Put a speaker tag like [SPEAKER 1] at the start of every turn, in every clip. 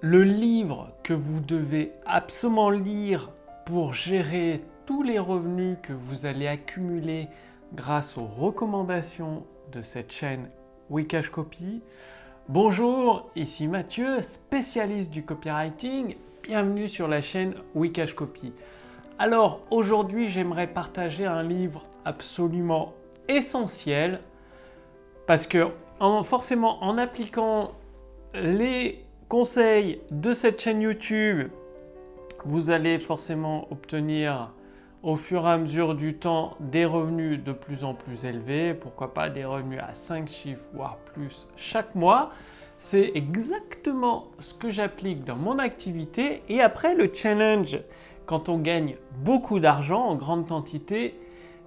[SPEAKER 1] le livre que vous devez absolument lire pour gérer tous les revenus que vous allez accumuler grâce aux recommandations de cette chaîne Wikash Copy. Bonjour, ici Mathieu, spécialiste du copywriting. Bienvenue sur la chaîne Wikash Copy. Alors aujourd'hui, j'aimerais partager un livre absolument essentiel parce que forcément en appliquant les conseils de cette chaîne YouTube, vous allez forcément obtenir au fur et à mesure du temps des revenus de plus en plus élevés, pourquoi pas des revenus à 5 chiffres, voire plus chaque mois. C'est exactement ce que j'applique dans mon activité. Et après, le challenge, quand on gagne beaucoup d'argent en grande quantité,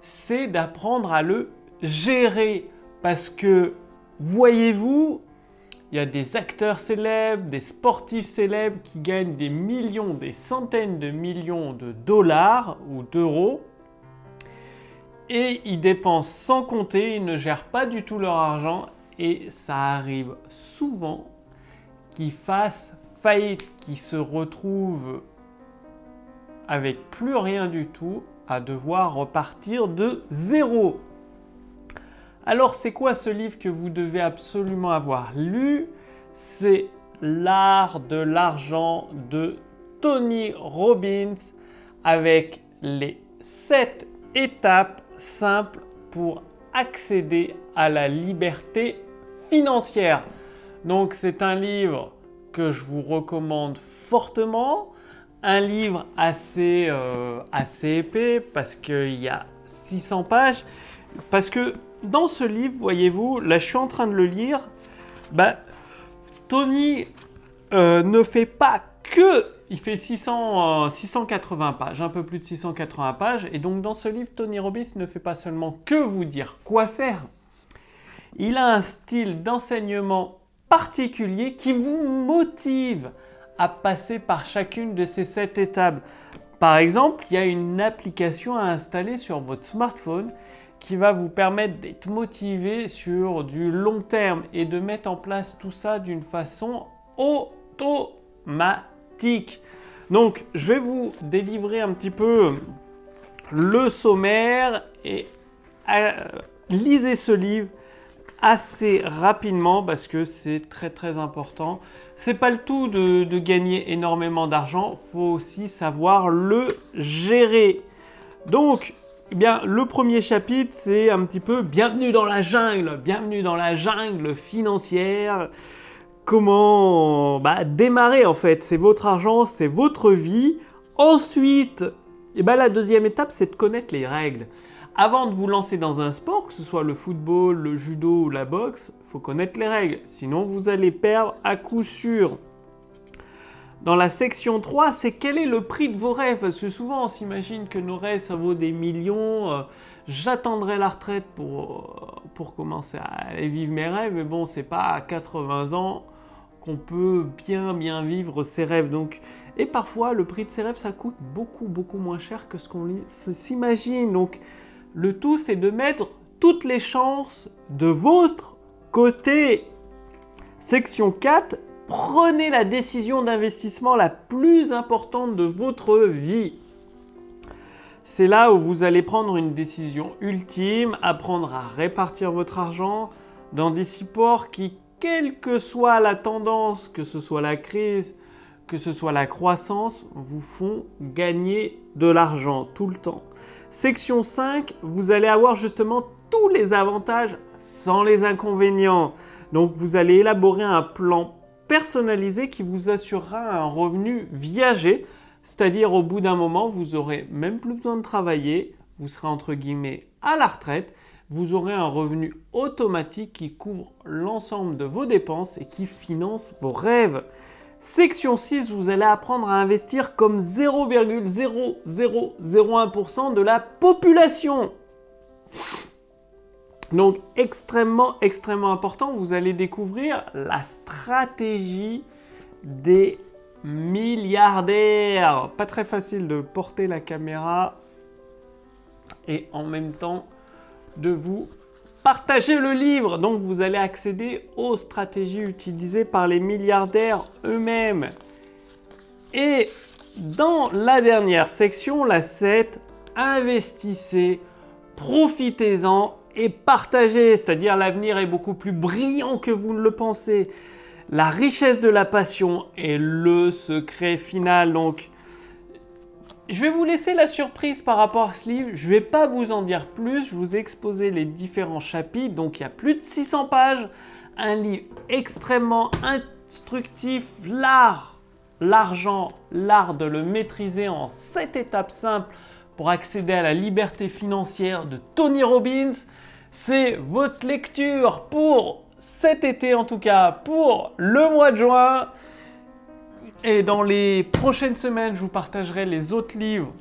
[SPEAKER 1] c'est d'apprendre à le gérer. Parce que, voyez-vous, il y a des acteurs célèbres, des sportifs célèbres qui gagnent des millions, des centaines de millions de dollars ou d'euros. Et ils dépensent sans compter, ils ne gèrent pas du tout leur argent. Et ça arrive souvent qu'ils fassent faillite, qu'ils se retrouvent avec plus rien du tout à devoir repartir de zéro. Alors c'est quoi ce livre que vous devez absolument avoir lu? C'est L'art de l'argent de Tony Robbins avec les 7 étapes simples pour accéder à la liberté financière. Donc c'est un livre que je vous recommande fortement, un livre assez, euh, assez épais parce qu'il y a 600 pages, parce que dans ce livre, voyez-vous, là je suis en train de le lire, bah, Tony euh, ne fait pas que, il fait 600, 680 euh, pages, un peu plus de 680 pages, et donc dans ce livre, Tony Robbins ne fait pas seulement que vous dire quoi faire, il a un style d'enseignement particulier qui vous motive à passer par chacune de ces sept étapes. Par exemple, il y a une application à installer sur votre smartphone qui va vous permettre d'être motivé sur du long terme et de mettre en place tout ça d'une façon automatique. Donc, je vais vous délivrer un petit peu le sommaire et euh, lisez ce livre assez rapidement parce que c'est très très important. C'est pas le tout de, de gagner énormément d'argent, faut aussi savoir le gérer. Donc, eh bien, le premier chapitre, c'est un petit peu bienvenue dans la jungle, bienvenue dans la jungle financière. Comment bah, démarrer en fait? C'est votre argent, c'est votre vie. Ensuite, eh ben, la deuxième étape, c'est de connaître les règles. Avant de vous lancer dans un sport, que ce soit le football, le judo ou la boxe, faut connaître les règles. Sinon, vous allez perdre à coup sûr. Dans la section 3, c'est quel est le prix de vos rêves? Parce que souvent on s'imagine que nos rêves ça vaut des millions. Euh, j'attendrai la retraite pour, euh, pour commencer à vivre mes rêves. Mais bon, c'est pas à 80 ans qu'on peut bien bien vivre ses rêves. Donc, et parfois le prix de ses rêves ça coûte beaucoup beaucoup moins cher que ce qu'on s'imagine. Donc le tout c'est de mettre toutes les chances de votre côté. Section 4, prenez la décision d'investissement la plus importante de votre vie. C'est là où vous allez prendre une décision ultime, apprendre à répartir votre argent dans des supports qui, quelle que soit la tendance, que ce soit la crise, que ce soit la croissance, vous font gagner de l'argent tout le temps. Section 5, vous allez avoir justement tous les avantages sans les inconvénients. Donc vous allez élaborer un plan personnalisé qui vous assurera un revenu viager, c'est-à-dire au bout d'un moment, vous aurez même plus besoin de travailler, vous serez entre guillemets à la retraite, vous aurez un revenu automatique qui couvre l'ensemble de vos dépenses et qui finance vos rêves. Section 6, vous allez apprendre à investir comme 0,0001% de la population. Donc extrêmement, extrêmement important, vous allez découvrir la stratégie des milliardaires. Pas très facile de porter la caméra et en même temps de vous partagez le livre. Donc vous allez accéder aux stratégies utilisées par les milliardaires eux-mêmes. Et dans la dernière section, la 7, investissez, profitez-en et partagez. C'est-à-dire l'avenir est beaucoup plus brillant que vous ne le pensez. La richesse de la passion est le secret final. Donc, je vais vous laisser la surprise par rapport à ce livre. Je ne vais pas vous en dire plus. Je vous ai les différents chapitres. Donc, il y a plus de 600 pages. Un livre extrêmement instructif. L'art, l'argent, l'art de le maîtriser en 7 étapes simples pour accéder à la liberté financière de Tony Robbins. C'est votre lecture pour cet été en tout cas, pour le mois de juin. Et dans les prochaines semaines, je vous partagerai les autres livres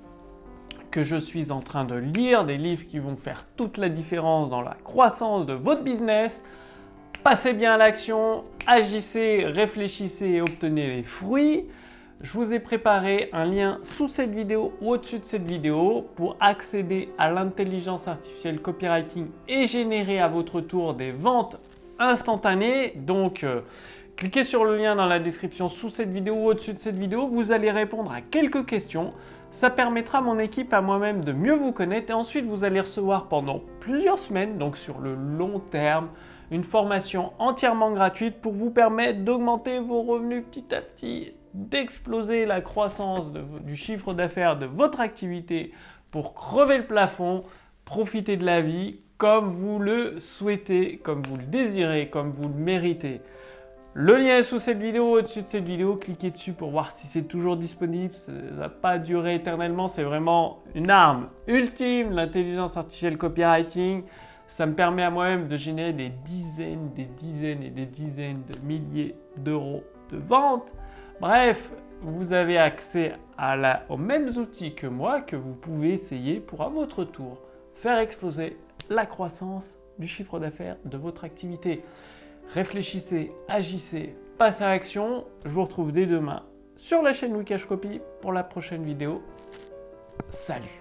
[SPEAKER 1] que je suis en train de lire, des livres qui vont faire toute la différence dans la croissance de votre business. Passez bien à l'action, agissez, réfléchissez et obtenez les fruits. Je vous ai préparé un lien sous cette vidéo ou au-dessus de cette vidéo pour accéder à l'intelligence artificielle copywriting et générer à votre tour des ventes instantanées. Donc, euh, cliquez sur le lien dans la description sous cette vidéo ou au-dessus de cette vidéo. Vous allez répondre à quelques questions. Ça permettra à mon équipe, à moi-même, de mieux vous connaître. Et ensuite, vous allez recevoir pendant plusieurs semaines, donc sur le long terme, une formation entièrement gratuite pour vous permettre d'augmenter vos revenus petit à petit d'exploser la croissance du chiffre d'affaires de votre activité pour crever le plafond, profiter de la vie comme vous le souhaitez, comme vous le désirez, comme vous le méritez. Le lien est sous cette vidéo, au-dessus de cette vidéo, cliquez dessus pour voir si c'est toujours disponible. Ça ne va pas durer éternellement, c'est vraiment une arme ultime, l'intelligence artificielle copywriting. Ça me permet à moi-même de générer des dizaines, des dizaines et des dizaines de milliers d'euros de ventes Bref, vous avez accès aux mêmes outils que moi que vous pouvez essayer pour à votre tour faire exploser la croissance du chiffre d'affaires de votre activité. Réfléchissez, agissez, passez à l'action. Je vous retrouve dès demain sur la chaîne Wikash Copy pour la prochaine vidéo. Salut